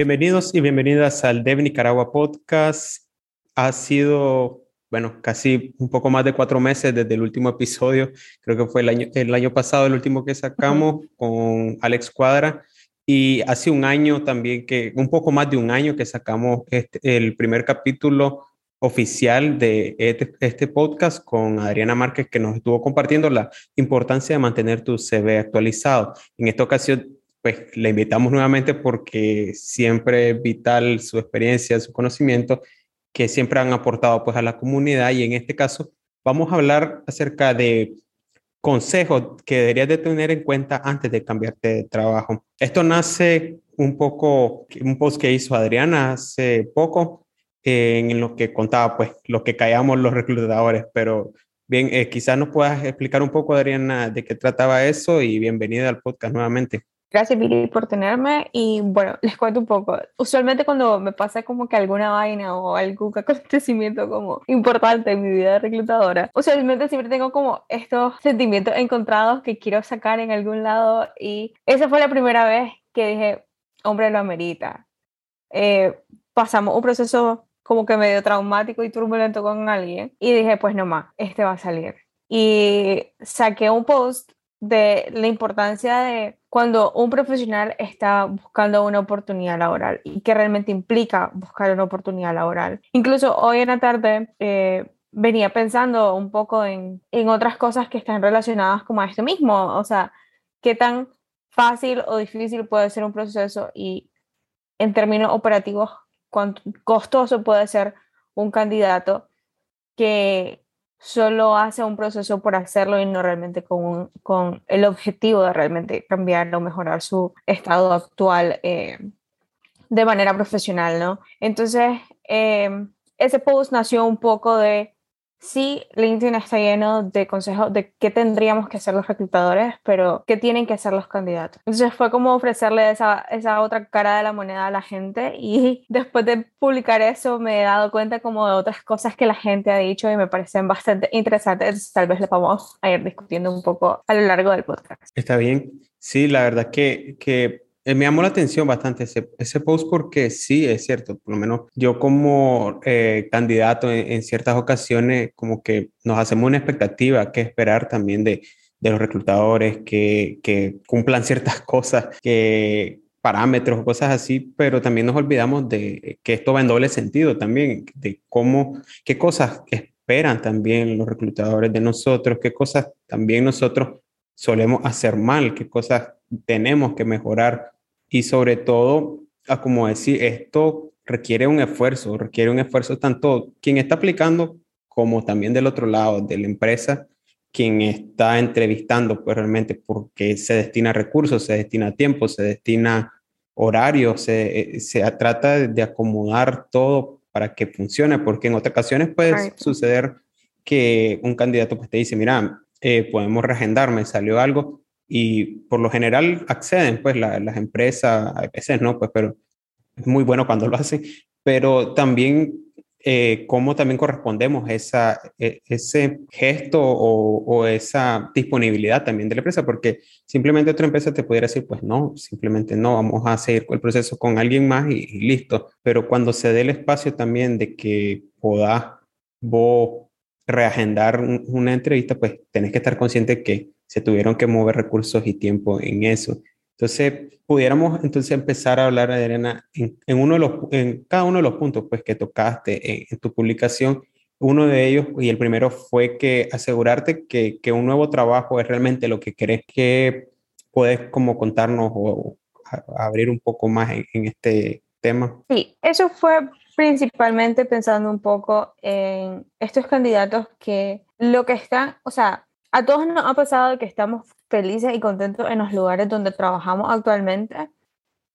Bienvenidos y bienvenidas al Dev Nicaragua Podcast. Ha sido, bueno, casi un poco más de cuatro meses desde el último episodio. Creo que fue el año, el año pasado el último que sacamos con Alex Cuadra. Y hace un año también que, un poco más de un año que sacamos este, el primer capítulo oficial de este, este, podcast con Adriana Márquez, que nos estuvo compartiendo la importancia de mantener tu CV actualizado. En esta ocasión pues le invitamos nuevamente porque siempre es vital su experiencia, su conocimiento, que siempre han aportado pues a la comunidad y en este caso vamos a hablar acerca de consejos que deberías de tener en cuenta antes de cambiarte de trabajo. Esto nace un poco, un post que hizo Adriana hace poco, en lo que contaba pues lo que callamos los reclutadores, pero bien, eh, quizás nos puedas explicar un poco, Adriana, de qué trataba eso y bienvenida al podcast nuevamente. Gracias, Billy, por tenerme. Y bueno, les cuento un poco. Usualmente cuando me pasa como que alguna vaina o algún acontecimiento como importante en mi vida de reclutadora, usualmente siempre tengo como estos sentimientos encontrados que quiero sacar en algún lado. Y esa fue la primera vez que dije, hombre, lo amerita. Eh, pasamos un proceso como que medio traumático y turbulento con alguien y dije, pues no más, este va a salir. Y saqué un post de la importancia de cuando un profesional está buscando una oportunidad laboral y que realmente implica buscar una oportunidad laboral. Incluso hoy en la tarde eh, venía pensando un poco en, en otras cosas que están relacionadas como a esto mismo, o sea, qué tan fácil o difícil puede ser un proceso y en términos operativos, cuánto costoso puede ser un candidato que, solo hace un proceso por hacerlo y no realmente con, con el objetivo de realmente cambiar o mejorar su estado actual eh, de manera profesional, ¿no? Entonces, eh, ese post nació un poco de sí, LinkedIn está lleno de consejos de qué tendríamos que hacer los reclutadores, pero qué tienen que hacer los candidatos. Entonces fue como ofrecerle esa, esa otra cara de la moneda a la gente y después de publicar eso me he dado cuenta como de otras cosas que la gente ha dicho y me parecen bastante interesantes. Tal vez le vamos a ir discutiendo un poco a lo largo del podcast. Está bien. Sí, la verdad que, que eh, me llamó la atención bastante ese, ese, post porque sí, es cierto, por lo menos yo como eh, candidato en, ciertas ocasiones como que nos hacemos una expectativa que esperar también de, de los reclutadores, que, que, cumplan ciertas cosas, que parámetros cosas así, pero también nos olvidamos de que esto va en doble sentido también, de cómo, qué cosas esperan también los reclutadores de nosotros, qué cosas también nosotros solemos hacer mal, qué cosas tenemos que mejorar. Y sobre todo, a como decir, esto requiere un esfuerzo, requiere un esfuerzo tanto quien está aplicando como también del otro lado, de la empresa, quien está entrevistando, pues realmente porque se destina recursos, se destina tiempo, se destina horario, se, se trata de acomodar todo para que funcione, porque en otras ocasiones puede suceder que un candidato pues te dice, mira, eh, podemos reagendar, me salió algo, y por lo general acceden, pues las empresas, a veces no, pues, pero es muy bueno cuando lo hacen, pero también eh, cómo también correspondemos esa, e, ese gesto o, esa disponibilidad también de la empresa, porque simplemente otra empresa te pudiera decir, pues no, simplemente no, vamos a seguir el proceso con alguien más y, y listo, pero cuando se dé el espacio también de que puedas vos reagendar una entrevista, pues tenés que estar consciente que se tuvieron que mover recursos y tiempo en eso. Entonces, pudiéramos entonces empezar a hablar, Adriana, en, uno de los, en cada uno de los puntos pues, que tocaste en, tu publicación. Uno de ellos, y el primero fue que asegurarte que, un nuevo trabajo es realmente lo que querés, que puedes como contarnos o, abrir un poco más en, en este tema. Sí, eso fue principalmente pensando un poco en estos candidatos que lo que están, o sea, a todos nos ha pasado que estamos felices y contentos en los lugares donde trabajamos actualmente,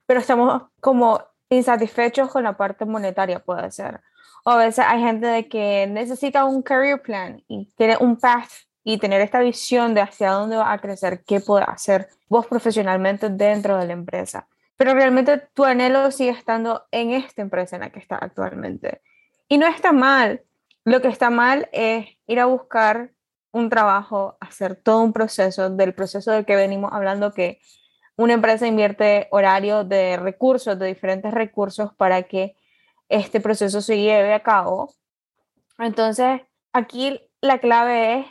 pero estamos como insatisfechos con la parte monetaria, puede ser. O a veces hay gente de que necesita un career plan y tiene un path y tener esta visión de hacia dónde va a crecer, qué puede hacer vos profesionalmente dentro de la empresa. Pero realmente tu anhelo sigue estando en esta empresa en la que está actualmente. Y no está mal. Lo que está mal es ir a buscar un trabajo, hacer todo un proceso, del proceso del que venimos hablando, que una empresa invierte horario de recursos, de diferentes recursos para que este proceso se lleve a cabo. Entonces, aquí la clave es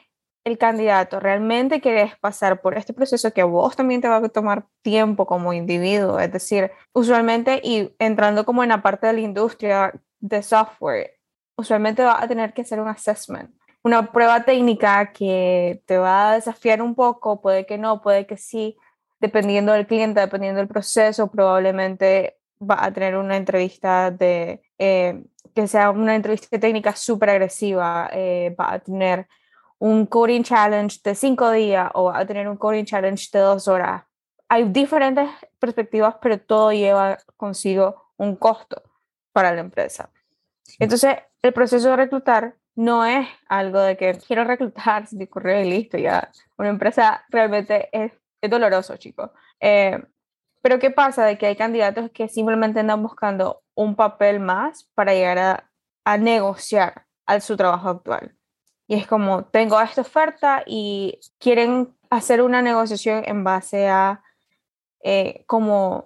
el candidato. ¿Realmente quieres pasar por este proceso que a vos también te va a tomar tiempo como individuo? Es decir, usualmente, y entrando como en la parte de la industria de software, usualmente va a tener que hacer un assessment, una prueba técnica que te va a desafiar un poco, puede que no, puede que sí, dependiendo del cliente, dependiendo del proceso, probablemente va a tener una entrevista de, eh, que sea una entrevista técnica súper agresiva, eh, va a tener un coding challenge de cinco días o a tener un coding challenge de dos horas. Hay diferentes perspectivas, pero todo lleva consigo un costo para la empresa. Entonces, el proceso de reclutar no es algo de que quiero reclutar, si correo y listo, ya. Una empresa realmente es es doloroso, chicos. Eh, pero ¿qué pasa? De que hay candidatos que simplemente andan buscando un papel más para llegar a, a negociar a su trabajo actual. Y es como, tengo esta oferta y quieren hacer una negociación en base a eh, como,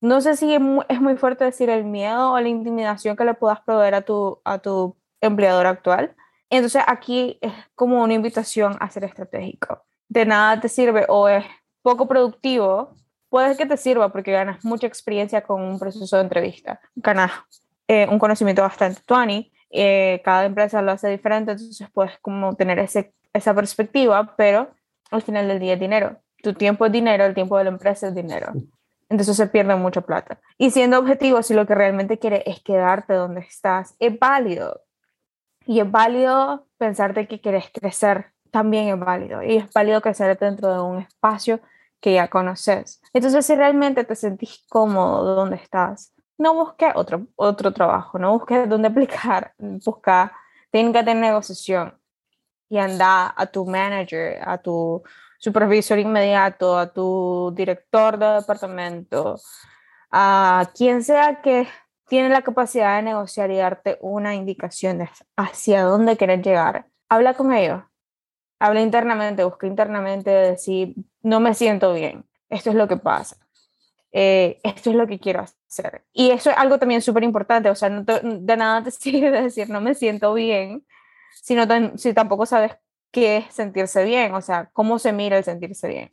no sé si es muy, fuerte decir el miedo o la intimidación que le puedas proveer a tu, a tu empleador actual. Entonces aquí es como una invitación a ser estratégico de nada te sirve o es poco productivo, puede que te sirva porque ganas mucha experiencia con un proceso de entrevista, ganas eh, un conocimiento bastante tuani, eh, cada empresa lo hace diferente, entonces puedes como tener ese, esa perspectiva, pero al final del día es dinero. Tu tiempo es dinero, el tiempo de la empresa es dinero. Entonces se pierde mucha plata. Y siendo objetivo, si lo que realmente quieres es quedarte donde estás, es válido. Y es válido pensarte que quieres crecer también es válido y es válido crecer dentro de un espacio que ya conoces. Entonces, si realmente te sentís cómodo donde estás, no busques otro, otro trabajo, no busques dónde aplicar, busca técnicas de negociación y anda a tu manager, a tu supervisor inmediato, a tu director de departamento, a quien sea que tiene la capacidad de negociar y darte una indicación de hacia dónde quieres llegar. Habla con ellos, habla internamente, busca internamente, decir, no me siento bien, esto es lo que pasa, eh, esto es lo que quiero hacer. Y eso es algo también súper importante, o sea, no de nada te sirve decir, no me siento bien, sino si tampoco sabes qué es sentirse bien, o sea, cómo se mira el sentirse bien.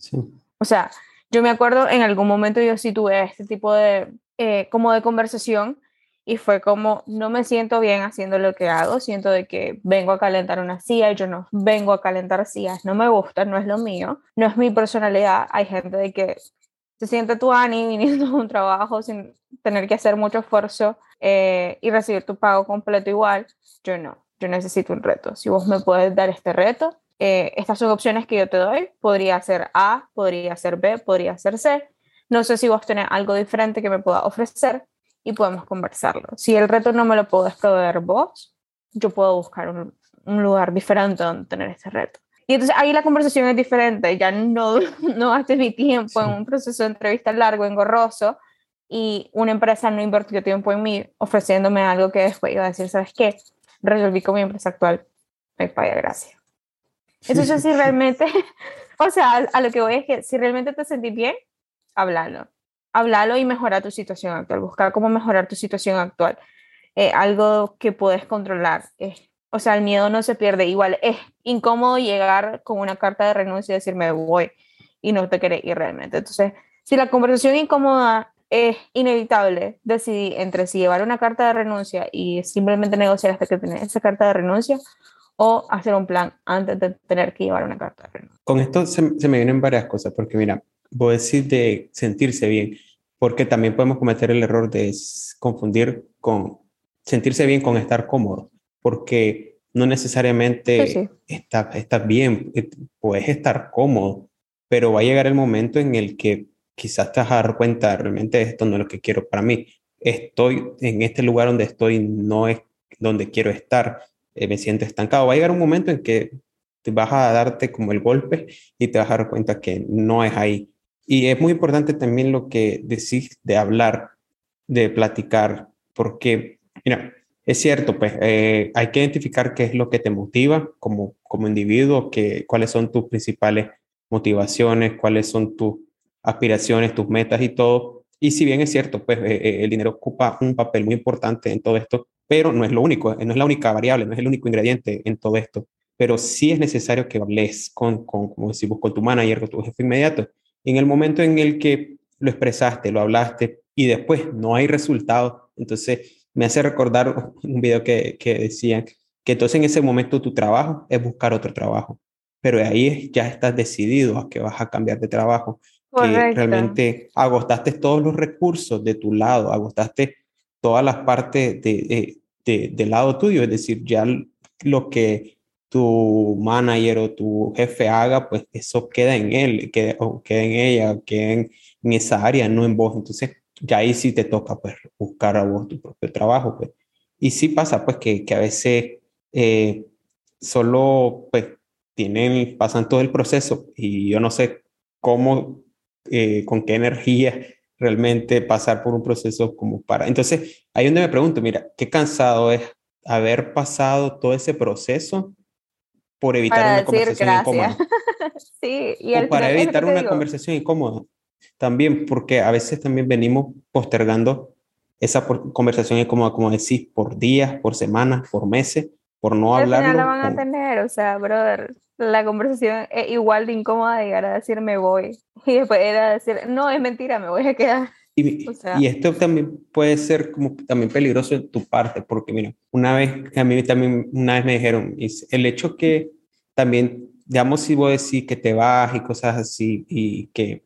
O sea, yo me acuerdo en algún momento yo sí tuve este tipo de, eh, como de conversación y fue como, no me siento bien haciendo lo que hago, siento de que vengo a calentar una silla y yo no vengo a calentar sillas, no me gusta, no es lo mío, no es mi personalidad, hay gente de que se siente tu Ani viniendo a un trabajo sin tener que hacer mucho esfuerzo eh, y recibir tu pago completo igual, yo no, yo necesito un reto, si vos me puedes dar este reto, eh, estas son opciones que yo te doy, podría ser A, podría ser B, podría ser C, no sé si vos tenés algo diferente que me pueda ofrecer, y podemos conversarlo. Si el reto no me lo puedes proveer vos, yo puedo buscar un, un lugar diferente donde tener ese reto. Y entonces ahí la conversación es diferente, ya no, no gastes mi tiempo en un proceso de entrevista largo, engorroso, y una empresa no invirtió tiempo en mí ofreciéndome algo que después iba a decir, ¿sabes qué? Resolví con mi empresa actual, me paga gracias. Entonces, si realmente, o sea, a lo que voy es que si realmente te sentís bien, háblalo hablarlo y mejorar tu situación actual, buscar cómo mejorar tu situación actual. Eh, algo que puedes controlar. O sea, el miedo no se pierde. Igual es incómodo llegar con una carta de renuncia y decirme voy y no te querés ir realmente. Entonces, si la conversación incómoda es inevitable, decidí entre si llevar una carta de renuncia y simplemente negociar hasta que tenés esa carta de renuncia o hacer un plan antes de tener que llevar una carta de renuncia. Con esto se, se me vienen varias cosas, porque mira, vos decís de sentirse bien porque también podemos cometer el error de confundir con sentirse bien con estar cómodo, porque no necesariamente Estás, bien, eh, puedes estar cómodo, pero va a llegar el momento en el que quizás te vas a dar cuenta, realmente esto no es lo que quiero para mí, estoy en este lugar donde estoy, no es donde quiero estar, eh, me siento estancado, va a llegar un momento en que te vas a darte como el golpe y te vas a dar cuenta que no es ahí. Y es muy importante también lo que decís de hablar, de platicar, porque, mira, es cierto, pues eh, hay que identificar qué es lo que te motiva como, como individuo, que, cuáles son tus principales motivaciones, cuáles son tus aspiraciones, tus metas y todo. Y si bien es cierto, pues eh, eh, el dinero ocupa un papel muy importante en todo esto, pero no es lo único, no es la única variable, no es el único ingrediente en todo esto. Pero sí es necesario que hables con, con como decimos, con tu manager, con tu jefe inmediato. En el momento en el que lo expresaste, lo hablaste y después no hay resultado, entonces me hace recordar un video que, que decían que entonces en ese momento tu trabajo es buscar otro trabajo, pero ahí ya estás decidido a que vas a cambiar de trabajo, que realmente agotaste todos los recursos de tu lado, agotaste todas las partes de, de, del lado tuyo, es decir, ya lo que tu manager o tu jefe haga, pues eso queda en él, queda, o queda en ella, queda en, en esa área, no en vos. Entonces, ya ahí sí te toca pues buscar a vos tu propio trabajo, pues. Y sí pasa pues que, que a veces eh, solo pues tienen, pasan todo el proceso y yo no sé cómo, eh, con qué energía realmente pasar por un proceso como para... Entonces, ahí donde me pregunto, mira, qué cansado es haber pasado todo ese proceso por evitar una conversación incómoda. sí, y o para evitar una conversación incómoda. También porque a veces también venimos postergando esa conversación como, como decís, por días, por semanas, por meses, por no hablar. Al final la van a tener, o sea, brother, la conversación es igual de incómoda de llegar a decir me voy. Y después era decir, no, es mentira, me voy a quedar. Y, y, esto también puede ser como también peligroso en tu parte, porque mira, una vez, a mí también una vez me dijeron, el hecho que también, digamos, si vos decís que te vas y cosas así, y que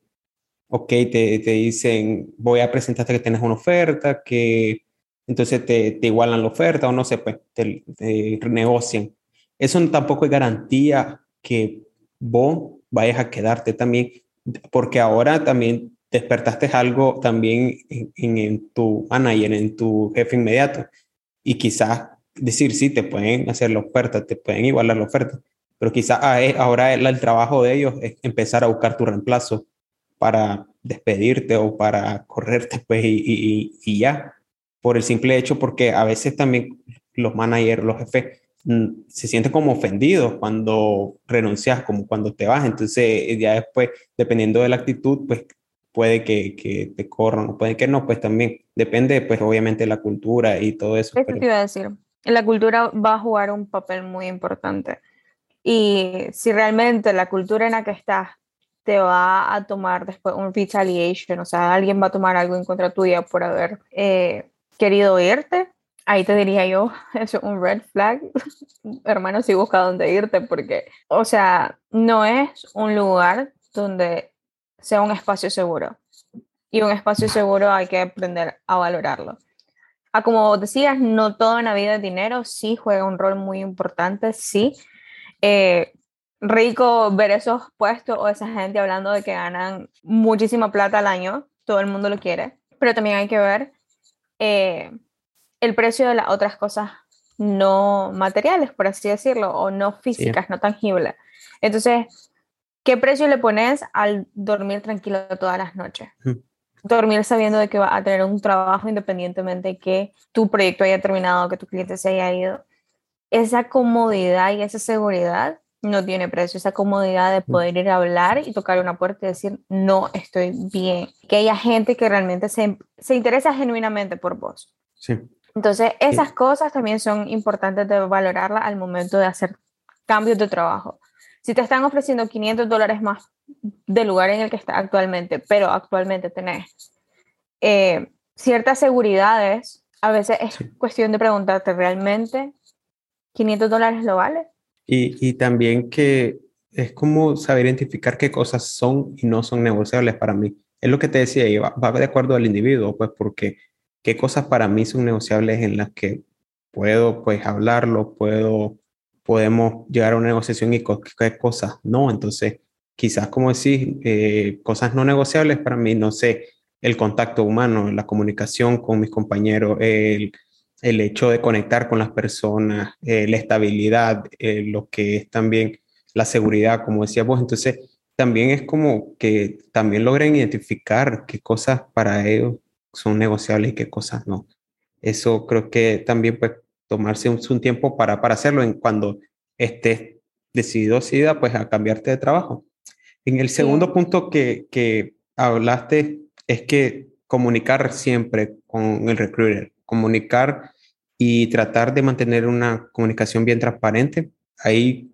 ok, te, te dicen, voy a presentarte que tienes una oferta, que entonces te, te igualan la oferta o no sé, pues te, negocian. Eso tampoco es garantía que vos vayas a quedarte también, porque ahora también despertaste algo también en, en, tu manager, en tu jefe inmediato. Y quizás decir, sí, te pueden hacer la oferta, te pueden igualar la oferta, pero quizás ah, ahora el, el trabajo de ellos es empezar a buscar tu reemplazo para despedirte o para correrte pues y, y, ya, por el simple hecho porque a veces también los managers, los jefes mm, se sienten como ofendidos cuando renuncias, como cuando te vas, entonces ya después, dependiendo de la actitud, pues puede que, que te corran o puede que no, pues también depende pues obviamente de la cultura y todo eso. ¿Qué te iba a decir? La cultura va a jugar un papel muy importante. Y si realmente la cultura en la que estás te va a tomar después un retaliation, o sea, alguien va a tomar algo en contra tuya por haber eh, querido irte, ahí te diría yo, es un red flag, hermano, si busca dónde irte, porque, o sea, no es un lugar donde sea un espacio seguro. Y un espacio seguro hay que aprender a valorarlo. Ah, como decías, no todo en vida es dinero, sí juega un rol muy importante, sí. Eh, rico ver esos puestos o esa gente hablando de que ganan muchísima plata al año, todo el mundo lo quiere, pero también hay que ver eh, el precio de las otras cosas no materiales, por así decirlo, o no físicas, no tangibles. Entonces, ¿qué precio le pones al dormir tranquilo todas las noches? Dormir sabiendo de que va a tener un trabajo independientemente de que tu proyecto haya terminado, que tu cliente se haya ido. Esa comodidad y esa seguridad no tiene precio, esa comodidad de mm. poder ir a hablar y tocar una puerta y decir, no estoy bien. Que haya gente que realmente se, se interesa genuinamente por vos. Sí. Entonces, esas cosas también son importantes de valorarla al momento de hacer cambios de trabajo. Si te están ofreciendo 500 dólares más del lugar en el que estás actualmente, pero actualmente tenés eh, ciertas seguridades, a veces es cuestión de preguntarte, ¿realmente 500 dólares lo vale? Y, y, también que es como saber identificar qué cosas son y no son negociables para mí. Es lo que te decía, y va, va de acuerdo al individuo, pues porque qué cosas para mí son negociables en las que puedo pues hablarlo, puedo, podemos llegar a una negociación y qué cosas no. Entonces, quizás como decís, eh, cosas no negociables para mí, no sé, el contacto humano, la comunicación con mis compañeros, el el hecho de conectar con las personas, eh, la estabilidad, eh, lo que es también la seguridad, como decías vos. Entonces, también es como que también logren identificar qué cosas para ellos son negociables y qué cosas no. Eso creo que también pues tomarse un, tiempo para, para hacerlo en cuando estés decidido, decidida, pues a cambiarte de trabajo. En el segundo punto que, que hablaste es que comunicar siempre con el recruiter, comunicar y tratar de mantener una comunicación bien transparente. Ahí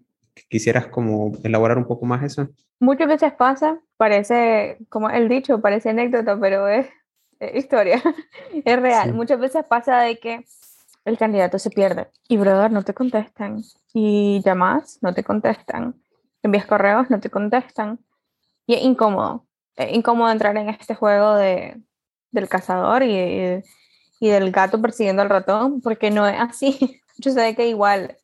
quisieras como elaborar un poco más eso. Muchas veces pasa, parece como el dicho, parece anécdota, pero es, historia, es real. Muchas veces pasa de que el candidato se pierde y, brother, no te contestan. Y llamas, no te contestan. Envías correos, no te contestan. Y es incómodo. Es incómodo entrar en este juego de, del cazador y, y, del gato persiguiendo al ratón, porque no es así. Yo sé que igual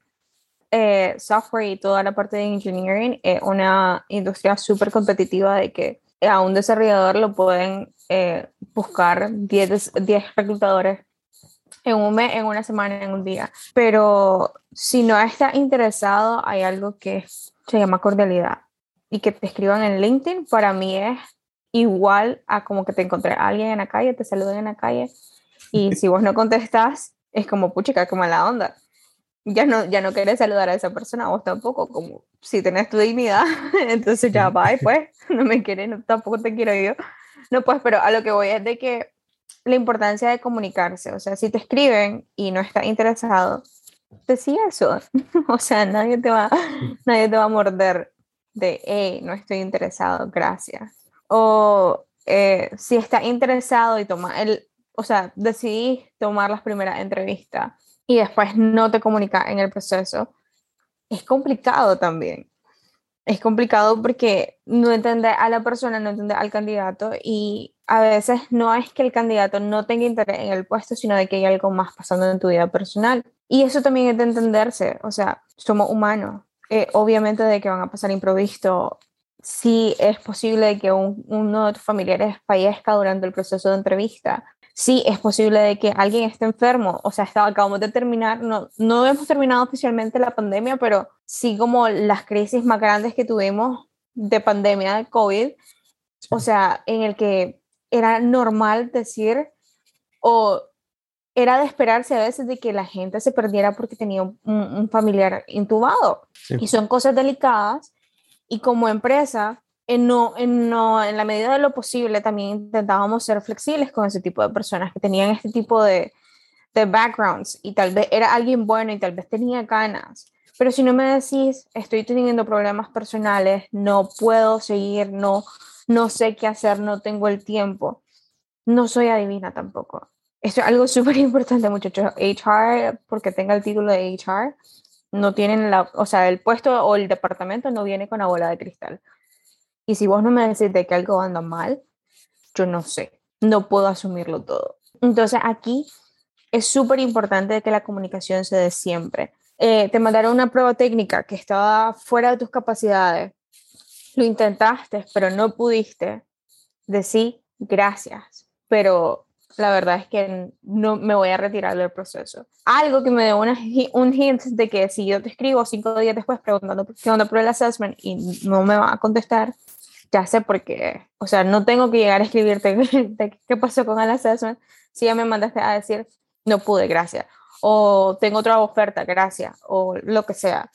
eh, software y toda la parte de engineering es una industria súper competitiva de que a un desarrollador lo pueden eh, buscar 10, 10 reclutadores en un mes, en una semana, en un día. Pero si no está interesado, hay algo que se llama cordialidad. Y que te escriban en LinkedIn, para mí es igual a como que te encontré a alguien en la calle, te saluden en la calle. Y si vos no contestas, es como, puchica, como la onda ya no, ya no querés saludar a esa persona, vos tampoco, como si tenés tu dignidad, entonces ya va, y pues, no me quieres, no, tampoco te quiero yo. No, pues, pero a lo que voy es de que la importancia de comunicarse, o sea, si te escriben y no estás interesado, decía eso, o sea, nadie te va, nadie te va a morder de, hey, no estoy interesado, gracias. O eh, si estás interesado y toma el, o sea, decidís tomar las primeras entrevistas y después no te comunica en el proceso, es complicado también. Es complicado porque no entiende a la persona, no entiende al candidato y a veces no es que el candidato no tenga interés en el puesto, sino de que hay algo más pasando en tu vida personal. Y eso también es de entenderse, o sea, somos humanos. Eh, obviamente de que van a pasar improvisto, si es posible que uno de tus familiares fallezca durante el proceso de entrevista, sí es posible de que alguien esté enfermo, o sea, acabamos de terminar, no, no hemos terminado oficialmente la pandemia, pero sí como las crisis más grandes que tuvimos de pandemia de COVID, o sea, en el que era normal decir o era de esperarse a veces de que la gente se perdiera porque tenía un, familiar intubado. Y son cosas delicadas y como empresa en, no, en, no, en la medida de lo posible también intentábamos ser flexibles con ese tipo de personas que tenían este tipo de, de backgrounds y tal vez era alguien bueno y tal vez tenía ganas. Pero si no me decís, estoy teniendo problemas personales, no puedo seguir, no, no sé qué hacer, no tengo el tiempo, no soy adivina tampoco. Esto es algo súper importante, muchachos. HR, porque tenga el título de HR, no tienen la, o sea, el puesto o el departamento no viene con la bola de cristal. Y si vos no me decís de que algo anda mal, yo no sé, no puedo asumirlo todo. Entonces aquí es súper importante que la comunicación se dé siempre. Eh, te mandaron una prueba técnica que estaba fuera de tus capacidades, lo intentaste, pero no pudiste, decir gracias, pero la verdad es que no me voy a retirar del proceso. Algo que me dé una, un hint de que si yo te escribo cinco días después preguntando qué onda por el assessment y no me va a contestar, ya sé por qué. O sea, no tengo que llegar a escribirte qué pasó con el assessment si ya me mandaste a decir no pude, gracias. O tengo otra oferta, gracias. O lo que sea.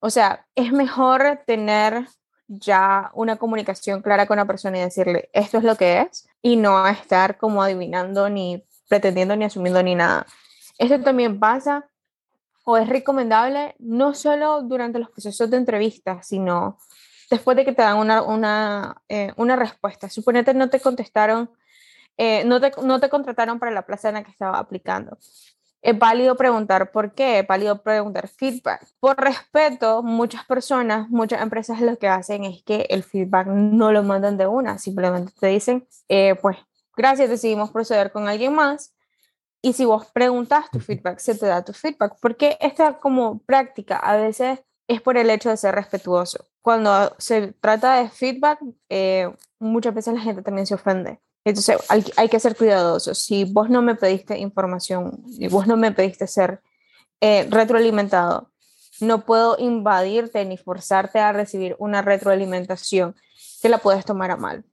O sea, es mejor tener ya una comunicación clara con la persona y decirle esto es lo que es y no estar como adivinando ni pretendiendo ni asumiendo ni nada. Esto también pasa o es recomendable no solo durante los procesos de entrevistas, sino después de que te dan una, una, eh, una respuesta. Suponete no te contestaron, eh, no, te, no te contrataron para la plaza en la que estaba aplicando. Es válido preguntar por qué, es válido preguntar feedback. Por respeto, muchas personas, muchas empresas lo que hacen es que el feedback no lo mandan de una, simplemente te dicen, eh, pues gracias, decidimos proceder con alguien más. Y si vos preguntas tu feedback, se te da tu feedback, porque esta como práctica a veces es por el hecho de ser respetuoso. Cuando se trata de feedback, eh, muchas veces la gente también se ofende. Entonces hay, que ser cuidadosos. Si vos no me pediste información, y vos no me pediste ser eh, retroalimentado, no puedo invadirte ni forzarte a recibir una retroalimentación que la puedes tomar a mal.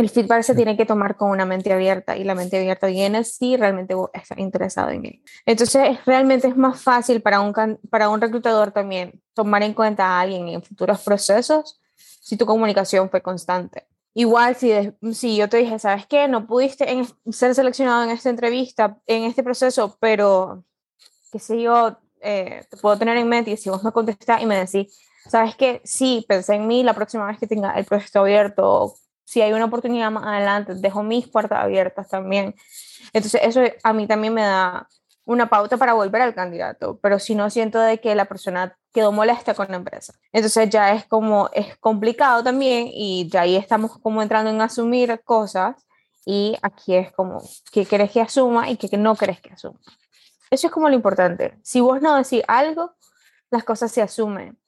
El feedback se tiene que tomar con una mente abierta y la mente abierta viene si realmente está interesado en él. Entonces, realmente es más fácil para un, para un reclutador también tomar en cuenta a alguien en futuros procesos si tu comunicación fue constante. Igual si, si yo te dije, ¿sabes qué? No pudiste en, ser seleccionado en esta entrevista, en este proceso, pero qué sé yo, eh, te puedo tener en mente y si vos me contestás y me decís, ¿sabes qué? Sí, pensé en mí la próxima vez que tenga el proyecto abierto si hay una oportunidad más adelante, dejo mis puertas abiertas también. Entonces, eso a mí también me da una pauta para volver al candidato, pero si no siento de que la persona quedó molesta con la empresa. Entonces ya es como, es complicado también y ya ahí estamos como entrando en asumir cosas y aquí es como, ¿qué querés que asuma y qué no querés que asuma? Eso es como lo importante. Si vos no decís algo, las cosas se asumen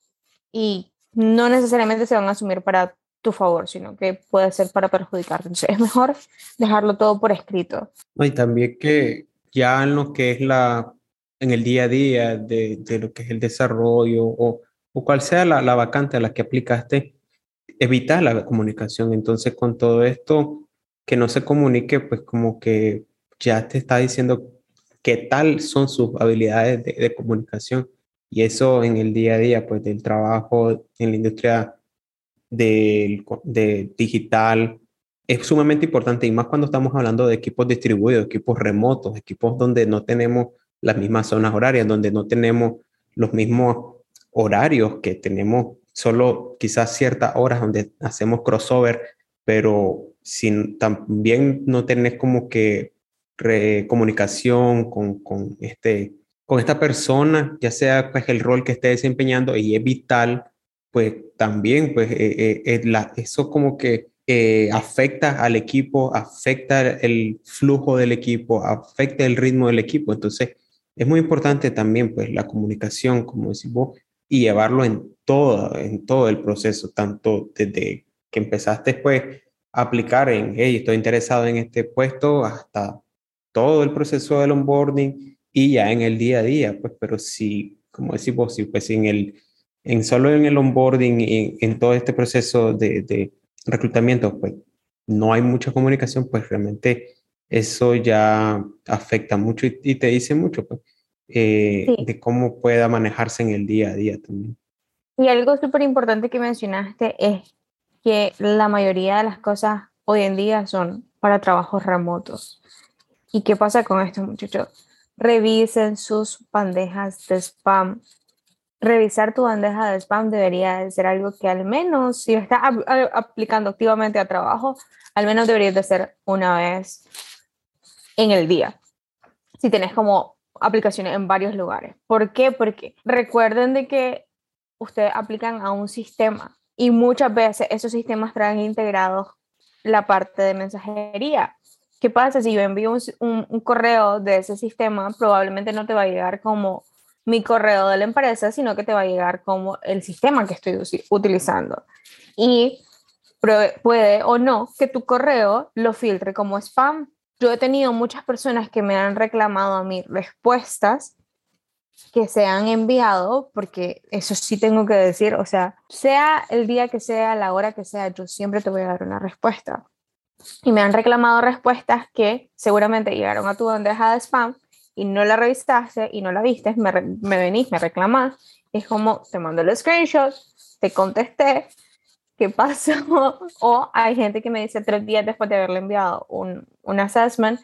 y no necesariamente se van a asumir para tu favor, sino que puede ser para perjudicarte. Entonces es mejor dejarlo todo por escrito. y también que ya en lo que es la, en el día a día de, de lo que es el desarrollo o, o cual sea la, la, vacante a la que aplicaste, evitar la comunicación. Entonces con todo esto, que no se comunique, pues como que ya te está diciendo qué tal son sus habilidades de, de comunicación. Y eso en el día a día, pues del trabajo en la industria de, de digital es sumamente importante y más cuando estamos hablando de equipos distribuidos, equipos remotos, equipos donde no tenemos las mismas zonas horarias, donde no tenemos los mismos horarios que tenemos solo quizás ciertas horas donde hacemos crossover, pero sin también no tenés como que comunicación con, con, este, con esta persona, ya sea pues el rol que esté desempeñando y es vital pues también, pues eh, eh, la, eso como que eh, afecta al equipo, afecta el flujo del equipo, afecta el ritmo del equipo. Entonces, es muy importante también, pues, la comunicación, como decís vos, y llevarlo en todo, en todo el proceso, tanto desde que empezaste, pues, a aplicar en, hey, estoy interesado en este puesto, hasta todo el proceso del onboarding y ya en el día a día, pues, pero si, como decís vos, si pues en el en solo en el onboarding y en todo este proceso de, de, reclutamiento, pues no hay mucha comunicación, pues realmente eso ya afecta mucho y, te dice mucho pues, eh, de cómo pueda manejarse en el día a día también. Y algo súper importante que mencionaste es que la mayoría de las cosas hoy en día son para trabajos remotos. ¿Y qué pasa con estos muchachos? Revisen sus bandejas de spam revisar tu bandeja de spam debería ser algo que al menos, si estás aplicando activamente a trabajo, al menos deberías de hacer una vez en el día. Si tienes como aplicaciones en varios lugares. ¿Por qué? Porque recuerden de que ustedes aplican a un sistema y muchas veces esos sistemas traen integrados la parte de mensajería. ¿Qué pasa si yo envío un, un correo de ese sistema? Probablemente no te va a llegar como mi correo de la empresa, sino que te va a llegar como el sistema que estoy utilizando. Y puede o no que tu correo lo filtre como spam. Yo he tenido muchas personas que me han reclamado a mí respuestas que se han enviado, porque eso sí tengo que decir, o sea, sea el día que sea, la hora que sea, yo siempre te voy a dar una respuesta. Y me han reclamado respuestas que seguramente llegaron a tu bandeja de spam y no la revisaste y no la viste, me, me venís, me reclamás, es como te mando el screenshot, te contesté, ¿qué pasó? o hay gente que me dice tres días después de haberle enviado un, un assessment,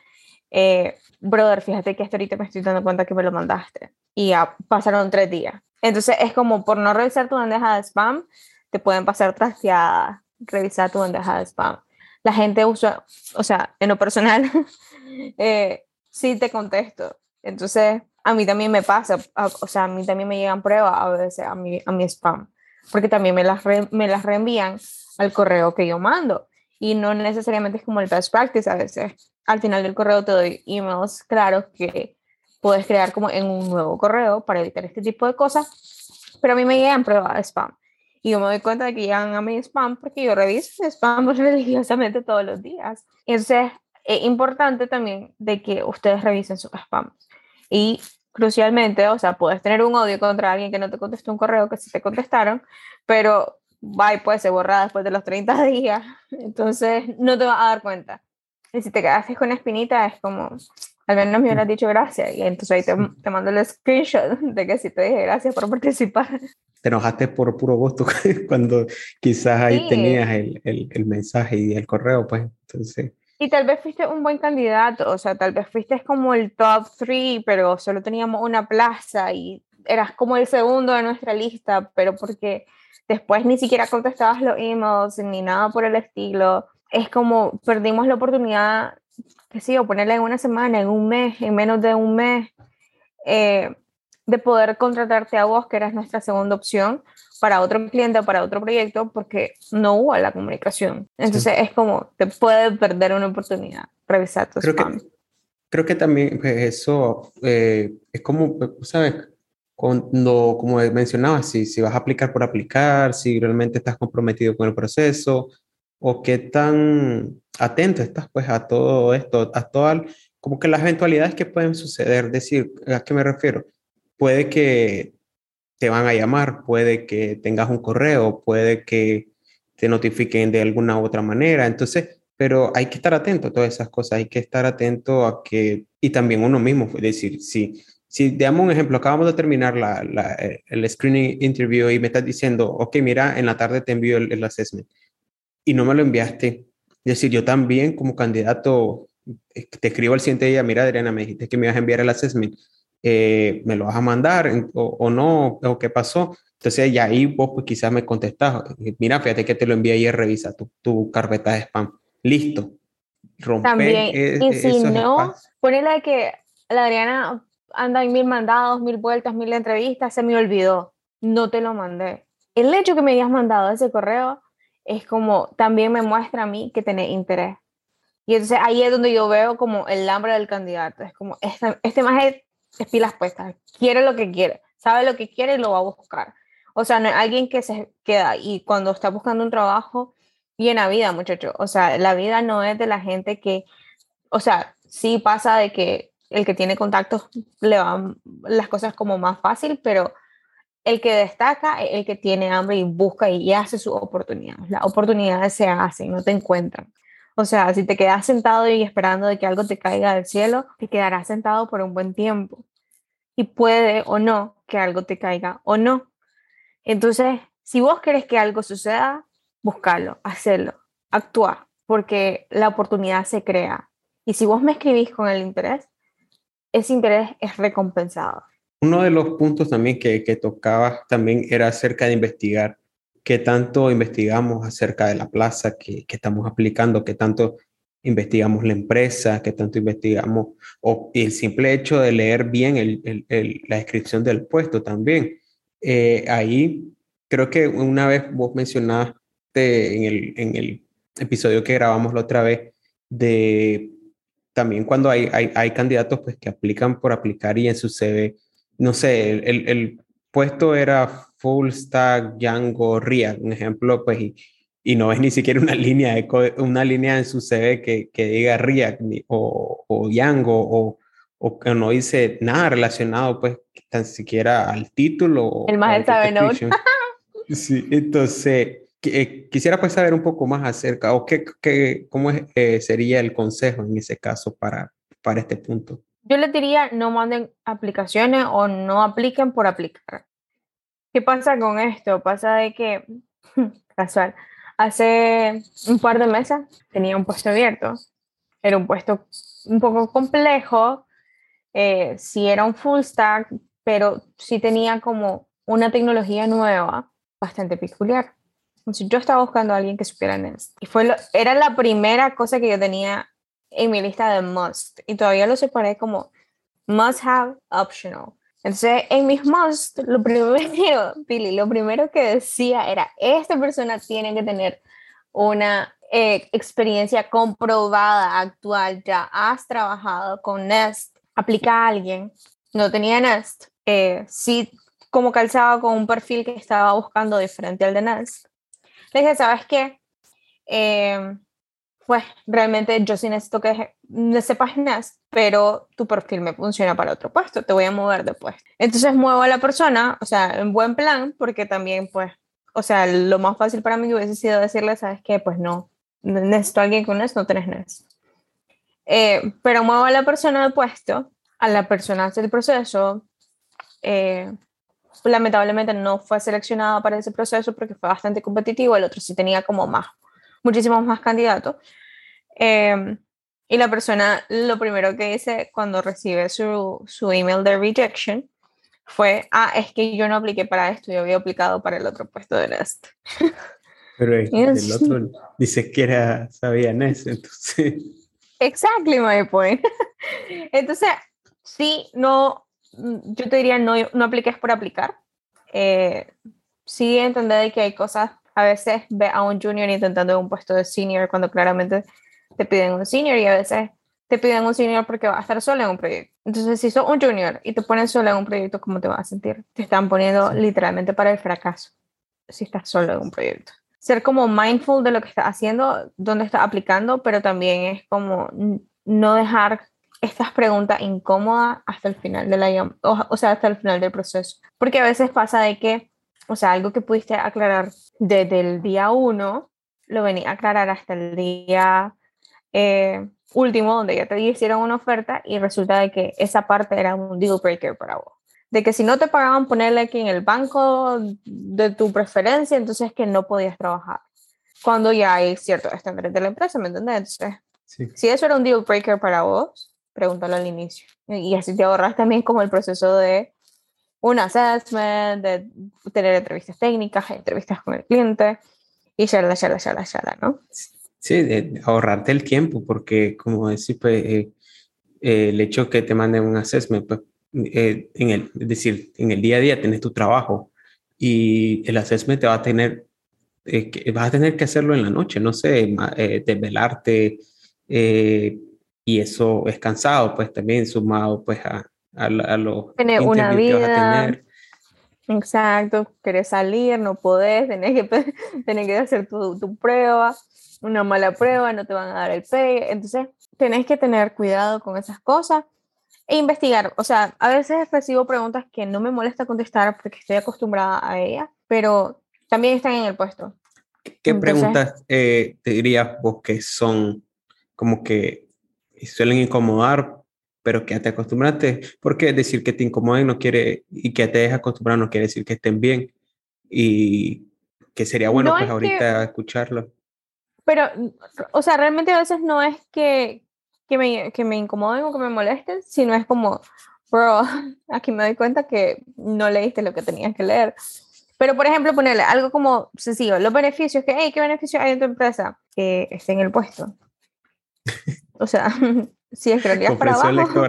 eh, brother, fíjate que hasta ahorita me estoy dando cuenta que me lo mandaste y ya pasaron tres días. Entonces es como por no revisar tu bandeja de spam, te pueden pasar trasteadas, revisar tu bandeja de spam. La gente usa, o sea, en lo personal, eh, sí te contesto. Entonces, a mí también me pasa, o sea, a mí también me llegan pruebas a veces a mi, a mi spam, porque también me las, me las reenvían al correo que yo mando. Y no necesariamente es como el best practice a veces. Al final del correo te doy emails claros que puedes crear como en un nuevo correo para evitar este tipo de cosas. Pero a mí me llegan pruebas de spam. Y yo me doy cuenta de que llegan a mi spam porque yo reviso mi spam religiosamente todos los días. Entonces, es importante también de que ustedes revisen sus spam. Y crucialmente, o sea, puedes tener un odio contra alguien que no te contestó un correo que sí te contestaron, pero bye, pues se borra después de los 30 días. Entonces no te vas a dar cuenta. Y si te quedaste con espinita, es como, al menos me hubieras dicho gracias. Y entonces ahí te, te mando el screenshot de que si te dije gracias por participar. Te enojaste por puro gusto cuando quizás ahí tenías el, el, el, mensaje y el correo, pues entonces... Y tal vez fuiste un buen candidato, o sea, tal vez fuiste como el top 3, pero solo teníamos una plaza y eras como el segundo de nuestra lista, pero porque después ni siquiera contestabas los emails ni nada por el estilo. Es como perdimos la oportunidad, que sí, o ponerla en una semana, en un mes, en menos de un mes, eh, de poder contratarte a vos, que eras nuestra segunda opción, para otro cliente o para otro proyecto, porque no hubo la comunicación. Entonces es como, te puede perder una oportunidad. Revisar tu creo Que, creo que también pues, eso eh, es como, ¿sabes? Cuando, como mencionaba, si, si vas a aplicar por aplicar, si realmente estás comprometido con el proceso, o qué tan atento estás pues a todo esto, a todas, como que las eventualidades que pueden suceder, decir, ¿a qué me refiero? Puede que te van a llamar, puede que tengas un correo, puede que te notifiquen de alguna u otra manera, entonces, pero hay que estar atento a todas esas cosas, hay que estar atento a que, y también uno mismo, es decir, si si damos un ejemplo, acabamos de terminar la, el screening interview y me estás diciendo, ok, mira, en la tarde te envío el, assessment y no me lo enviaste. Es decir, yo también como candidato eh, te escribo al siguiente día, mira Adriana, me dijiste que me ibas a enviar el assessment, eh, ¿me lo vas a mandar o, o, no? ¿O qué pasó? Entonces ya ahí vos pues quizás me contestás, mira, fíjate que te lo envié ayer, revisa tu, tu carpeta de spam. Listo. Romper También, e, y si no, ponele que la Adriana anda en mil mandados, mil vueltas, mil entrevistas, se me olvidó, no te lo mandé. El hecho que me hayas mandado ese correo es como también me muestra a mí que tenés interés. Y entonces ahí es donde yo veo como el hambre del candidato. Es como, este, este más es, pilas puestas, quiere lo que quiere, sabe lo que quiere y lo va a buscar. O sea, no es alguien que se queda y cuando está buscando un trabajo, la vida, muchacho. O sea, la vida no es de la gente que, o sea, sí pasa de que el que tiene contactos le van las cosas como más fácil, pero el que destaca es el que tiene hambre y busca y hace su oportunidad. Las oportunidades se hacen, no te encuentran. O sea, si te quedas sentado y esperando de que algo te caiga del cielo, te quedarás sentado por un buen tiempo. Y puede o no que algo te caiga o no. Entonces, si vos querés que algo suceda, búscalo, hacelo, actúa, porque la oportunidad se crea. Y si vos me escribís con el interés, ese interés es recompensado. Uno de los puntos también que, que tocaba también era acerca de investigar qué tanto investigamos acerca de la plaza que, estamos aplicando, qué tanto investigamos la empresa, qué tanto investigamos, o el simple hecho de leer bien la descripción del puesto también. Eh, ahí creo que una vez vos mencionaste en el, episodio que grabamos la otra vez de también cuando hay, hay, candidatos pues, que aplican por aplicar y en su CV, no sé, el, puesto era full stack Django React, un ejemplo, pues, y, y, no es ni siquiera una línea, de una línea en su CV que, que diga React o, o Django o, o, que no dice nada relacionado, pues, tan siquiera al título. El más sabe, ¿no? sí, entonces eh, quisiera pues saber un poco más acerca o qué, qué cómo eh, sería el consejo en ese caso para, para este punto. Yo les diría no manden aplicaciones o no apliquen por aplicar. ¿Qué pasa con esto? Pasa de que, casual, hace un par de meses tenía un puesto abierto. Era un puesto un poco complejo, eh, sí era un full stack, pero sí tenía como una tecnología nueva bastante peculiar yo estaba buscando a alguien que supiera Nest. Y fue era la primera cosa que yo tenía en mi lista de must. Y todavía lo separé como must have, optional. Entonces, en mis must, lo primero, Billy, lo primero que decía era, esta persona tiene que tener una eh, experiencia comprobada, actual, ya has trabajado con Nest, aplica a alguien, no tenía Nest, eh, sí como calzaba con un perfil que estaba buscando diferente al de Nest, le dije, ¿sabes qué? Eh, pues realmente yo sí necesito que no sepas pero tu perfil me funciona para otro puesto, te voy a mover de puesto. Entonces muevo a la persona, o sea, en buen plan, porque también pues o sea, lo más fácil para mí hubiese sido decirle, ¿sabes qué? Pues no, necesito a alguien con NES, no tenés NES. Eh, pero muevo a la persona de puesto, a la persona del proceso. Eh, lamentablemente no fue seleccionado para ese proceso porque fue bastante competitivo, el otro sí tenía como más, muchísimos más candidatos. Eh, y la persona lo primero que dice cuando recibe su, su email de rejection fue, ah, es que yo no apliqué para esto, yo había aplicado para el otro puesto de NEST. Pero el, otro dice que era, sabía NEST, entonces... Exactly my point. Entonces, sí, no, yo te diría, no, no apliques por aplicar. Eh, sí entender que hay cosas, a veces ve a un junior intentando un puesto de senior cuando claramente te piden un senior y a veces te piden un senior porque va a estar solo en un proyecto. Entonces, si sos un junior y te ponen solo en un proyecto, ¿cómo te vas a sentir? Te están poniendo literalmente para el fracaso si estás solo en un proyecto. Ser como mindful de lo que estás haciendo, dónde estás aplicando, pero también es como no dejar estas preguntas incómodas hasta el final de la o, o sea, hasta el final del proceso. Porque a veces pasa de que, o sea, algo que pudiste aclarar desde el día uno, lo venía a aclarar hasta el día eh, último, donde ya te hicieron una oferta y resulta de que esa parte era un deal breaker para vos. De que si no te pagaban ponerle aquí en el banco de tu preferencia, entonces que no podías trabajar. Cuando ya hay ciertos estándares de la empresa, ¿me entiendes? si eso era un deal breaker para vos, pregúntalo al inicio. Y así te ahorras también como el proceso de un assessment, de tener entrevistas técnicas, entrevistas con el cliente y ya ya ya ya ya ¿no? Sí, de ahorrarte el tiempo, porque como decir, pues, eh, eh, el hecho que te manden un assessment, pues, eh, en el, es decir, en el día a día tienes tu trabajo y el assessment te va a tener, que, vas a tener que hacerlo en la noche, no sé, desvelarte y eso es cansado, pues también sumado pues a, a, a los... Tener una vida. Exacto, querés salir, no podés, tenés que, tenés que hacer tu, tu prueba una mala prueba, no te van a dar el pay. Entonces, tenés que tener cuidado con esas cosas e investigar. O sea, a veces recibo preguntas que no me molesta contestar porque estoy acostumbrada a ellas, pero también están en el puesto. ¿Qué preguntas eh, te dirías vos que son como que suelen incomodar, pero que te acostumbraste? Porque decir que te incomoden no quiere, y que te dejas acostumbrar no quiere decir que estén bien. Y que sería bueno pues ahorita escucharlo. Pero, o sea, realmente a veces no es que, que, me, que me incomoden o que me molesten, sino es como, bro, aquí me doy cuenta que no leíste lo que tenías que leer. Pero, por ejemplo, ponerle algo como sencillo, los beneficios, que, hey, ¿qué beneficios hay en tu empresa? Que esté en el puesto. O sea, si escroleas para abajo,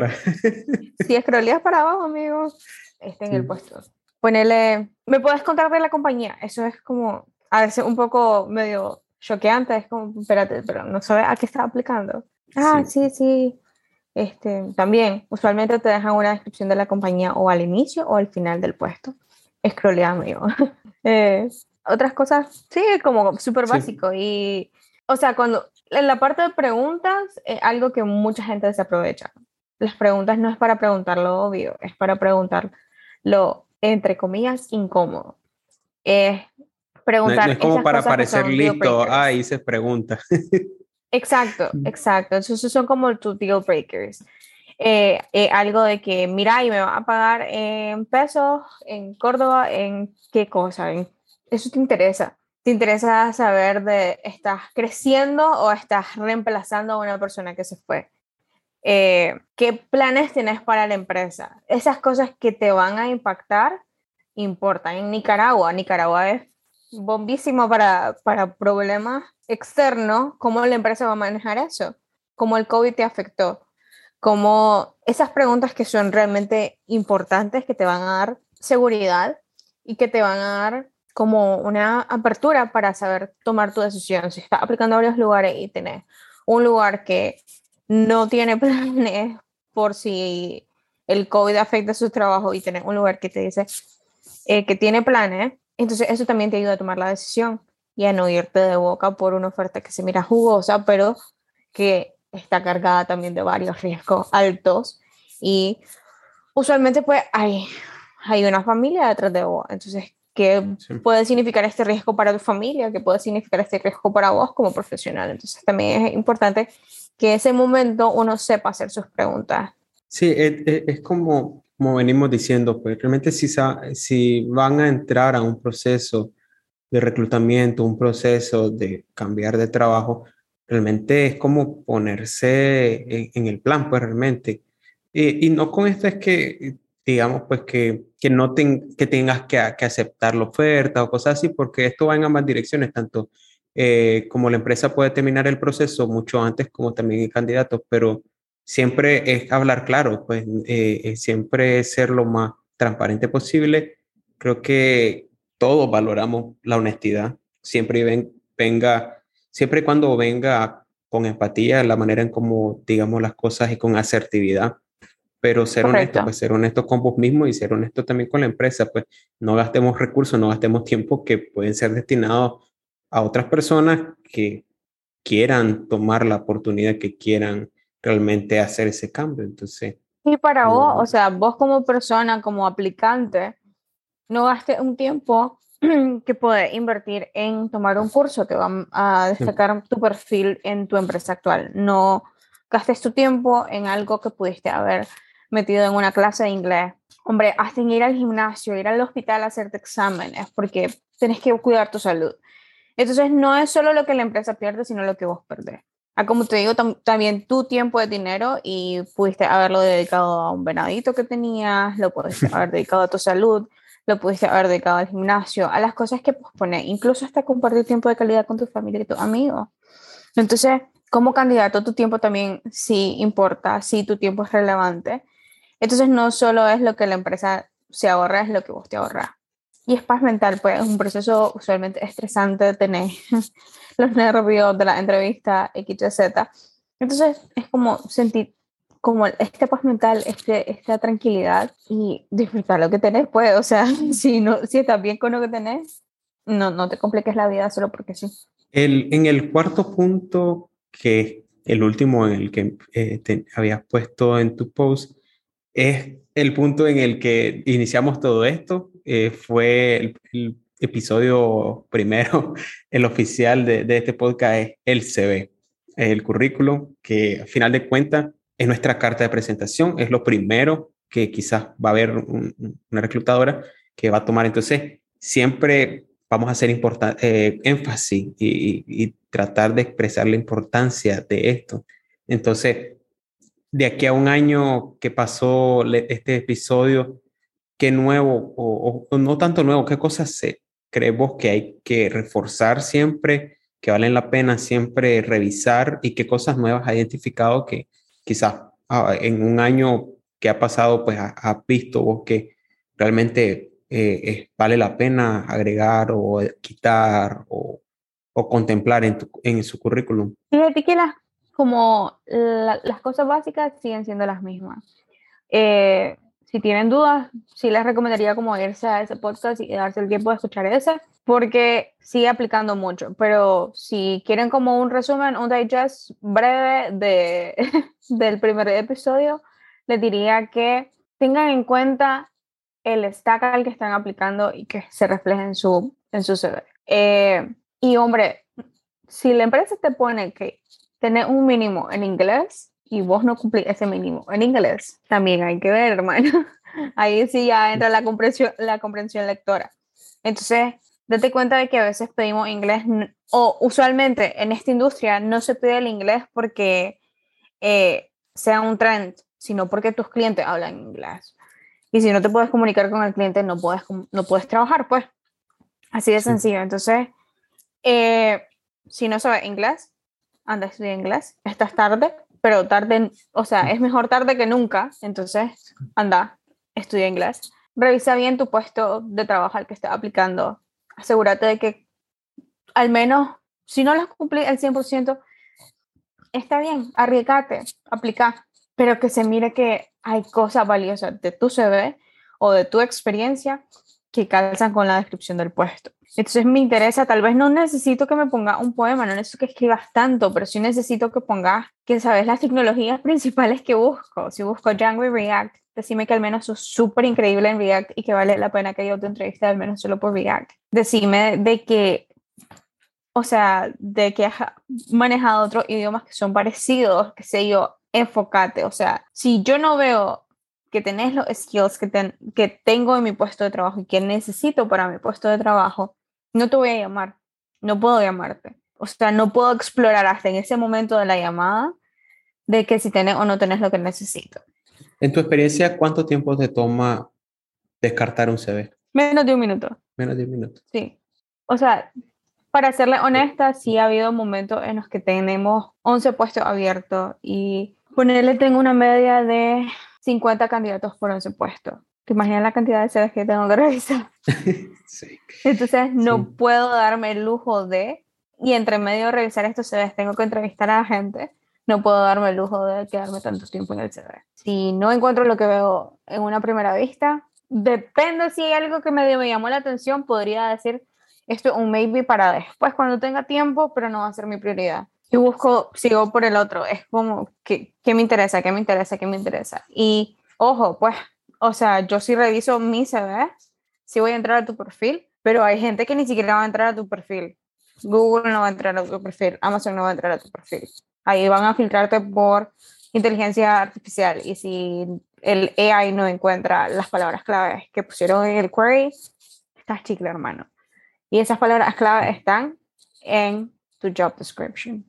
si escroleas para abajo, amigo, esté en el puesto. Ponerle, ¿me puedes contar de la compañía? Eso es como, a veces un poco medio choqueante, es como, espérate, pero no sabes a qué está aplicando. Ah, sí. sí, Este, también, usualmente te dejan una descripción de la compañía o al inicio o al final del puesto. Scrollea, amigo. eh, otras cosas, sí, como súper básico. Y, o sea, cuando en la parte de preguntas, es algo que mucha gente desaprovecha. Las preguntas no es para preguntar lo obvio, es para preguntar lo, entre comillas, incómodo. Es preguntar. No, es como para parecer listo, ah, hice preguntas. Exacto, exacto. Esos son como tus deal breakers. Eh, eh, algo de que, mira, y me va a pagar en pesos, en Córdoba, en qué cosa, eso te interesa. Te interesa saber de, ¿estás creciendo o estás reemplazando a una persona que se fue? Eh, ¿Qué planes tienes para la empresa? Esas cosas que te van a impactar importan. En Nicaragua, Nicaragua es bombísimo para, para problemas externos, cómo la empresa va a manejar eso, cómo el COVID te afectó, cómo esas preguntas que son realmente importantes, que te van a dar seguridad y que te van a dar como una apertura para saber tomar tu decisión. Si estás aplicando a varios lugares y tenés un lugar que no tiene planes por si el COVID afecta su trabajo y tenés un lugar que te dice eh, que tiene planes, entonces eso también te ayuda a tomar la decisión y a no irte de boca por una oferta que se mira jugosa, pero que está cargada también de varios riesgos altos y usualmente pues hay, hay una familia detrás de vos, entonces qué puede significar este riesgo para tu familia, qué puede significar este riesgo para vos como profesional. Entonces también es importante que ese momento uno sepa hacer sus preguntas. Sí, es, como, como venimos diciendo, pues realmente si, si van a entrar a un proceso de reclutamiento, un proceso de cambiar de trabajo, realmente es como ponerse en, el plan, pues realmente. y no con esto es que digamos, pues que, que no que tengas que, que, aceptar la oferta o cosas así, porque esto va en ambas direcciones, tanto eh, como la empresa puede terminar el proceso mucho antes como también el candidato, pero siempre es hablar claro, pues eh, siempre ser lo más transparente posible. Creo que todos valoramos la honestidad, siempre ven, venga, siempre cuando venga con empatía, la manera en cómo digamos las cosas y con asertividad pero ser honesto, pues ser honesto con vos mismo y ser honesto también con la empresa, pues no gastemos recursos, no gastemos tiempo que pueden ser destinados a otras personas que quieran tomar la oportunidad, que quieran realmente hacer ese cambio. Entonces. Y para vos, o sea, vos como persona, como aplicante, no gastes un tiempo que puedes invertir en tomar un curso que va a destacar tu perfil en tu empresa actual. No gastes tu tiempo en algo que pudiste haber metido en una clase de inglés. Hombre, hasta ir al gimnasio, ir al hospital a hacerte exámenes, porque tienes que cuidar tu salud. Entonces, no es solo lo que la empresa pierde, sino lo que vos perdés. Ah, como te digo, también tu tiempo de dinero y pudiste haberlo dedicado a un venadito que tenías, lo pudiste haber dedicado a tu salud, lo pudiste haber dedicado al gimnasio, a las cosas que pospones, incluso hasta compartir tiempo de calidad con tu familia y tus amigos. Entonces, como candidato, tu tiempo también sí importa, sí tu tiempo es relevante entonces no solo es lo que la empresa se ahorra, es lo que vos te ahorras. Y es paz mental, pues es un proceso usualmente estresante tener los nervios de la entrevista XYZ. Entonces es como sentir como este paz mental, este, esta tranquilidad y disfrutar lo que tenés, pues, o sea, si, no, si estás bien con lo que tenés, no, no te compliques la vida solo porque sí. El, en el cuarto punto, que el último en el que eh, te habías puesto en tu post, es el punto en el que iniciamos todo esto. Eh, fue el, episodio primero, el oficial de, este podcast el CV, el currículum, que al final de cuentas es nuestra carta de presentación, es lo primero que quizás va a haber una reclutadora que va a tomar. Entonces, siempre vamos a hacer eh, énfasis y, y, tratar de expresar la importancia de esto. Entonces, de aquí a un año que pasó este episodio, ¿qué nuevo o, no tanto nuevo, qué cosas se, creemos que hay que reforzar siempre, que valen la pena siempre revisar y qué cosas nuevas ha identificado que quizás ah, en un año que ha pasado, pues has visto vos que realmente eh, vale la pena agregar o quitar o, contemplar en su currículum? Fíjate que las como las cosas básicas siguen siendo las mismas. Eh, si tienen dudas, sí les recomendaría como irse a ese podcast y darse el tiempo de escuchar ese, porque sigue aplicando mucho. Pero si quieren como un resumen, un digest breve de, del primer episodio, les diría que tengan en cuenta el stack al que están aplicando y que se refleje en su, en su CV. Eh, y hombre, si la empresa te pone que tener un mínimo en inglés y vos no cumplís ese mínimo en inglés, también hay que ver, hermano. Ahí sí ya entra la comprensión, la comprensión lectora. Entonces, date cuenta de que a veces pedimos inglés, o usualmente en esta industria no se pide el inglés porque eh, sea un trend, sino porque tus clientes hablan inglés. Y si no te puedes comunicar con el cliente, no puedes, no puedes trabajar, pues. Así de sencillo. Entonces, eh, si no sabes inglés, anda a estudiar inglés, estás tarde, pero tarde, o sea, es mejor tarde que nunca, entonces anda, estudia inglés. Revisa bien tu puesto de trabajo al que estés aplicando. Asegúrate de que al menos, si no lo cumplís el 100%, está bien, arriesgate, aplica, pero que se mire que hay cosas valiosas de tu CV o de tu experiencia que calzan con la descripción del puesto. Entonces me interesa, tal vez no necesito que me ponga un poema, no necesito que escribas tanto, pero sí necesito que pongas que sabes las tecnologías principales que busco. Si busco Django y React, decime que al menos sos súper increíble en React y que vale la pena que yo te entreviste al menos solo por React. Decime de que, o sea, de que has manejado otros idiomas que son parecidos, que sé yo, enfócate. O sea, si yo no veo que tenés los skills que, que tengo en mi puesto de trabajo y que necesito para mi puesto de trabajo, no te voy a llamar, no puedo llamarte. O sea, no puedo explorar hasta en ese momento de la llamada de que si tenés o no tenés lo que necesito. En tu experiencia, ¿cuánto tiempo te toma descartar un CV? Menos de un minuto. Menos de un minuto. Sí. O sea, para serle honesta, sí ha habido momentos en los que tenemos 11 puestos abiertos y ponerle tengo una media de 50 candidatos por 11 puestos. ¿Te imaginas la cantidad de CVs que tengo que revisar? sí. Entonces no puedo darme el lujo de, y entre medio de revisar estos CVs tengo que entrevistar a la gente, no puedo darme el lujo de quedarme tanto tiempo en el CV. Si no encuentro lo que veo en una primera vista, depende si hay algo que me, me llamó la atención, podría decir esto es un maybe para después cuando tenga tiempo, pero no va a ser mi prioridad. Y busco, sigo por el otro, es como, ¿qué, qué me interesa? ¿Qué me interesa? ¿Qué me interesa? Y ojo, pues o sea, yo sí reviso mi CV, sí voy a entrar a tu perfil, pero hay gente que ni siquiera va a entrar a tu perfil. Google no va a entrar a tu perfil, Amazon no va a entrar a tu perfil. Ahí van a filtrarte por inteligencia artificial y si el AI no encuentra las palabras claves que pusieron en el query, estás chicle, hermano. Y esas palabras claves están en tu job description.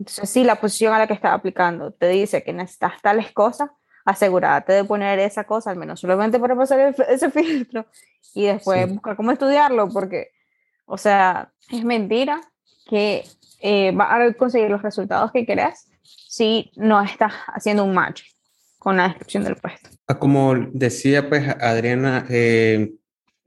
Entonces, si la posición a la que estás aplicando te dice que necesitas tales cosas, asegúrate de poner esa cosa, al menos solamente para pasar ese filtro y después buscar cómo estudiarlo, porque, o sea, es mentira que eh, va a conseguir los resultados que querés si no estás haciendo un match con la descripción del puesto. Ah, como decía pues Adriana, eh,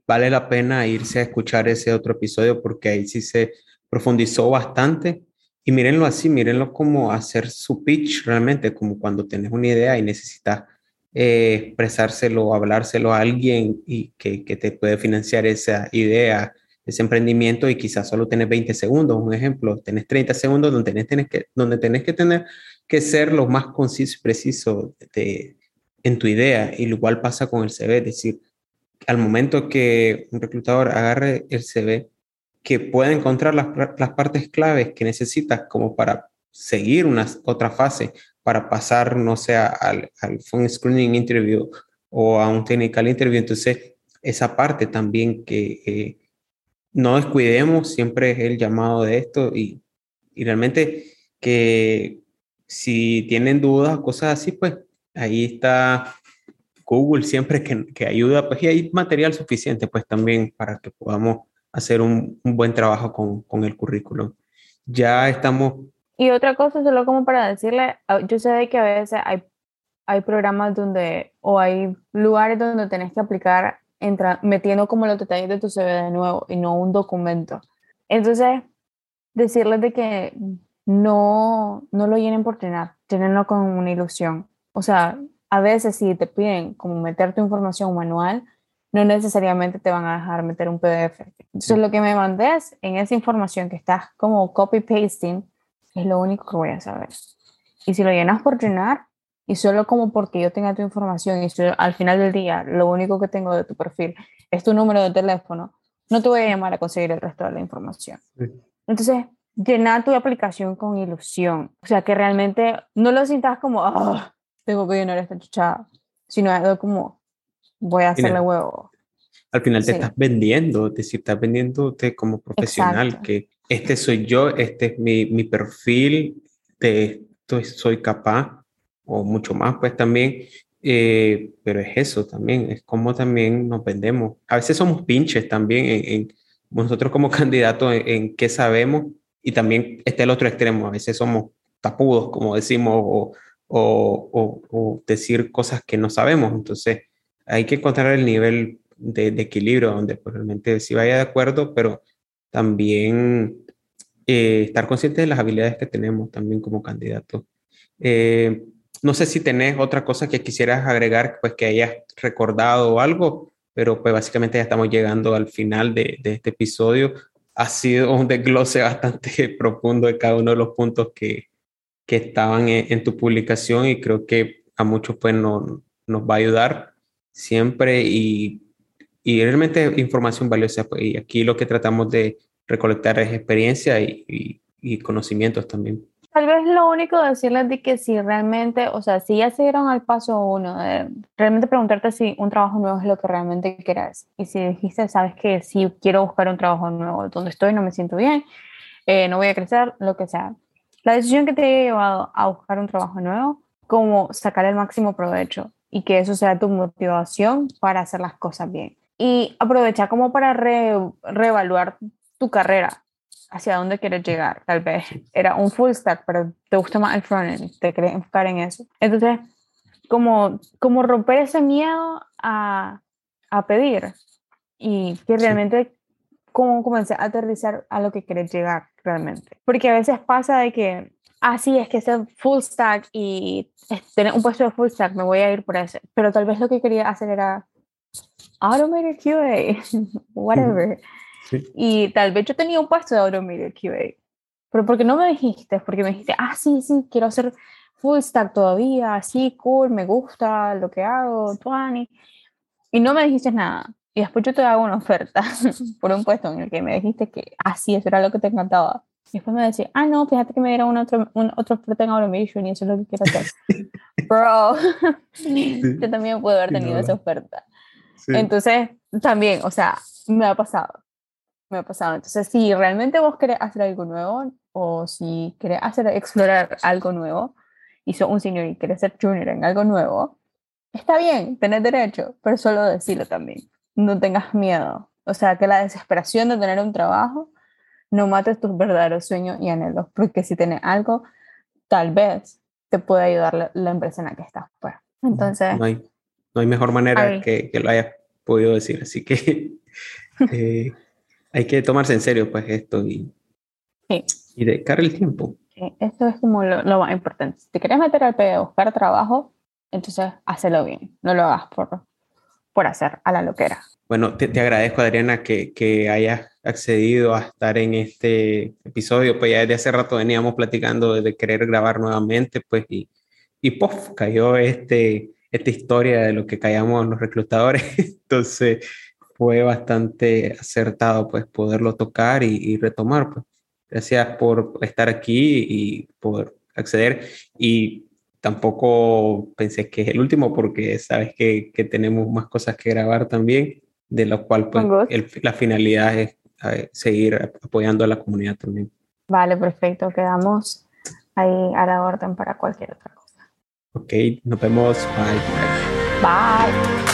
vale la pena irse a escuchar ese otro episodio porque ahí sí se profundizó bastante y mírenlo así, mírenlo como hacer su pitch realmente, como cuando tienes una idea y necesitas eh, expresárselo hablárselo a alguien y que, te puede financiar esa idea, ese emprendimiento y quizás solo tienes 20 segundos, un ejemplo, tenés 30 segundos donde tenés que, donde tenés que tener que ser lo más conciso y preciso de, en tu idea. Y lo igual pasa con el CV, es decir, al momento que un reclutador agarre el CV, que pueda encontrar las, las partes claves que necesitas como para seguir una otra fase, para pasar, no sé, al, al phone screening interview o a un technical interview. Entonces, esa parte también que eh, no descuidemos, siempre es el llamado de esto y, y realmente que si tienen dudas, cosas así, pues ahí está Google siempre que, que, ayuda, pues y hay material suficiente, pues también para que podamos hacer un, un buen trabajo con, con, el currículum. Ya estamos... Y otra cosa, solo como para decirle, ah, yo sé que a veces hay, hay programas donde, o hay lugares donde tenés que aplicar entra, metiendo como los detalles de tu CV de nuevo y no un documento. Entonces, decirles de que no, no lo llenen por llenar, llenenlo con una ilusión. O sea, a veces si te piden como meter tu información manual, no necesariamente te van a dejar meter un PDF. Entonces, lo que me mandes en esa información que estás como copy-pasting es lo único que voy a saber. Y si lo llenas por llenar, y solo como porque yo tenga tu información y al final del día lo único que tengo de tu perfil es tu número de teléfono, no te voy a llamar a conseguir el resto de la información. Entonces, llenar tu aplicación con ilusión. O sea, que realmente no lo sientas como, oh, tengo que llenar esta chuchada, sino algo como, voy a hacerle huevo. Al final te estás vendiendo, es decir, estás vendiéndote como profesional, que este soy yo, este es mi, mi perfil, de esto soy capaz, o mucho más, pues también, eh, pero es eso también, es como también nos vendemos. A veces somos pinches también en, nosotros como candidatos en, qué sabemos y también está el otro extremo, a veces somos tapudos, como decimos, o, o, o decir cosas que no sabemos, entonces hay que encontrar el nivel de, equilibrio donde realmente sí vaya de acuerdo, pero también eh, estar consciente de las habilidades que tenemos también como candidato. Eh, no sé si tenés otra cosa que quisieras agregar, pues que hayas recordado o algo, pero pues básicamente ya estamos llegando al final de, de este episodio. Ha sido un desglose bastante profundo de cada uno de los puntos que, que estaban en, tu publicación y creo que a muchos pues no, nos va a ayudar siempre y, y realmente información valiosa. Pues, y aquí lo que tratamos de recolectar es experiencia y, y, y conocimientos también. Tal vez lo único decirles de que si realmente, o sea, si ya se dieron al paso uno, de realmente preguntarte si un trabajo nuevo es lo que realmente quieres. Y si dijiste, sabes que si quiero buscar un trabajo nuevo, donde estoy no me siento bien, eh, no voy a crecer, lo que sea. La decisión que te haya llevado a buscar un trabajo nuevo, como sacar el máximo provecho y que eso sea tu motivación para hacer las cosas bien. Y aprovechar como para reevaluar tu carrera hacia dónde quieres llegar, tal vez. Era un full stack, pero te gusta más el frontend, te querés enfocar en eso. Entonces, como, como romper ese miedo a, a pedir y que realmente como comencé a aterrizar a lo que querés llegar realmente. Porque a veces pasa de que, así ah, es que ser full stack y tener un puesto de full stack, me voy a ir por ese. Pero tal vez lo que quería hacer era automated QA, whatever. Y tal vez yo tenía un puesto de Automated QA. Pero porque no me dijiste, porque me dijiste, ah, sí, sí, quiero hacer full stack todavía, sí, cool, me gusta lo que hago, Tuani. Y no me dijiste nada. Y después yo te hago una oferta por un puesto en el que me dijiste que así, eso era lo que te encantaba. Y después me decís, ah, no, fíjate que me dieron otro, un, otro en Automation y eso es lo que quiero hacer. Bro, yo también puedo haber tenido esa oferta. Entonces, también, o sea, me ha pasado me ha pasado. Entonces, si realmente vos querés hacer algo nuevo o si querés hacer, explorar algo nuevo y sos un señor y querés ser junior en algo nuevo, está bien, tenés derecho, pero solo decirlo también. No tengas miedo. O sea, que la desesperación de tener un trabajo no mates tus verdaderos sueños y anhelos, porque si tienes algo, tal vez te puede ayudar la, empresa en la que estás. Pues. Entonces... No hay, no hay mejor manera que, que, lo hayas podido decir, así que... Eh, hay que tomarse en serio pues esto y, sí. y dedicar el tiempo. Sí, esto es como lo, más importante. Si te quieres meter al pedo, buscar trabajo, entonces hazlo bien, no lo hagas por, por hacer a la loquera. Bueno, te, te agradezco Adriana que, que, hayas accedido a estar en este episodio, pues ya desde hace rato veníamos platicando de querer grabar nuevamente, pues y, y puff, cayó este, esta historia de lo que callamos los reclutadores, entonces fue bastante acertado pues poderlo tocar y, retomar. Pues. Gracias por estar aquí y poder acceder. Y tampoco pensé que es el último porque sabes que, que tenemos más cosas que grabar también, de lo cual pues la finalidad es seguir apoyando a la comunidad también. Vale, perfecto. Quedamos ahí a la orden para cualquier otra cosa. Ok, nos vemos. Bye. Bye.